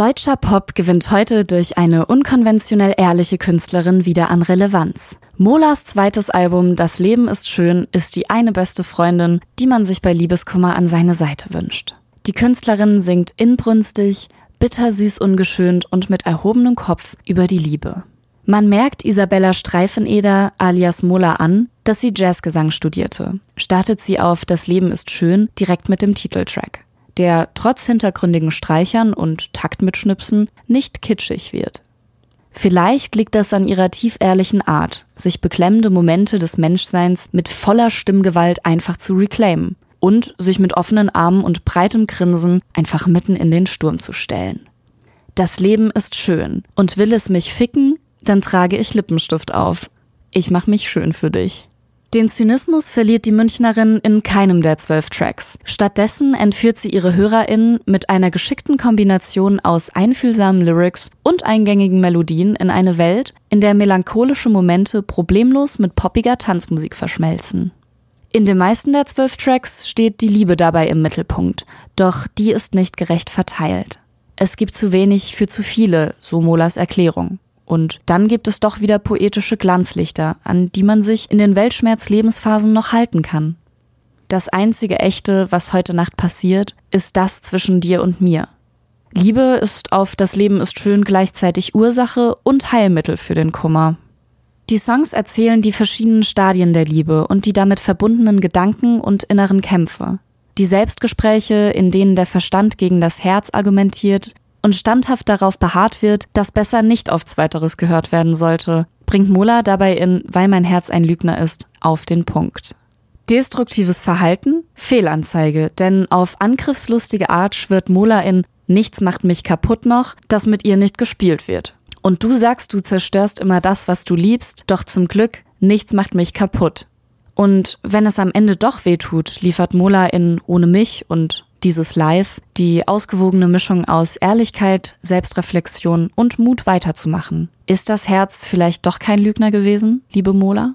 Deutscher Pop gewinnt heute durch eine unkonventionell ehrliche Künstlerin wieder an Relevanz. Molas zweites Album Das Leben ist schön ist die eine beste Freundin, die man sich bei Liebeskummer an seine Seite wünscht. Die Künstlerin singt inbrünstig, bittersüß ungeschönt und mit erhobenem Kopf über die Liebe. Man merkt Isabella Streifeneder alias Mola an, dass sie Jazzgesang studierte. Startet sie auf Das Leben ist schön direkt mit dem Titeltrack der trotz hintergründigen Streichern und Taktmitschnipsen nicht kitschig wird. Vielleicht liegt das an ihrer tieferhrlichen Art, sich beklemmende Momente des Menschseins mit voller Stimmgewalt einfach zu reclaimen und sich mit offenen Armen und breitem Grinsen einfach mitten in den Sturm zu stellen. Das Leben ist schön und will es mich ficken, dann trage ich Lippenstift auf. Ich mach mich schön für dich. Den Zynismus verliert die Münchnerin in keinem der zwölf Tracks. Stattdessen entführt sie ihre HörerInnen mit einer geschickten Kombination aus einfühlsamen Lyrics und eingängigen Melodien in eine Welt, in der melancholische Momente problemlos mit poppiger Tanzmusik verschmelzen. In den meisten der zwölf Tracks steht die Liebe dabei im Mittelpunkt, doch die ist nicht gerecht verteilt. Es gibt zu wenig für zu viele, so Molas Erklärung. Und dann gibt es doch wieder poetische Glanzlichter, an die man sich in den Weltschmerz-Lebensphasen noch halten kann. Das einzige echte, was heute Nacht passiert, ist das zwischen dir und mir. Liebe ist auf das Leben ist schön gleichzeitig Ursache und Heilmittel für den Kummer. Die Songs erzählen die verschiedenen Stadien der Liebe und die damit verbundenen Gedanken und inneren Kämpfe. Die Selbstgespräche, in denen der Verstand gegen das Herz argumentiert, und standhaft darauf beharrt wird, dass besser nicht auf Zweiteres gehört werden sollte, bringt Mola dabei in Weil mein Herz ein Lügner ist auf den Punkt. Destruktives Verhalten? Fehlanzeige, denn auf angriffslustige Art schwört Mola in Nichts macht mich kaputt noch, dass mit ihr nicht gespielt wird. Und du sagst, du zerstörst immer das, was du liebst, doch zum Glück, nichts macht mich kaputt. Und wenn es am Ende doch weh tut, liefert Mola in Ohne mich und dieses Live die ausgewogene Mischung aus Ehrlichkeit, Selbstreflexion und Mut weiterzumachen. Ist das Herz vielleicht doch kein Lügner gewesen, liebe Mola?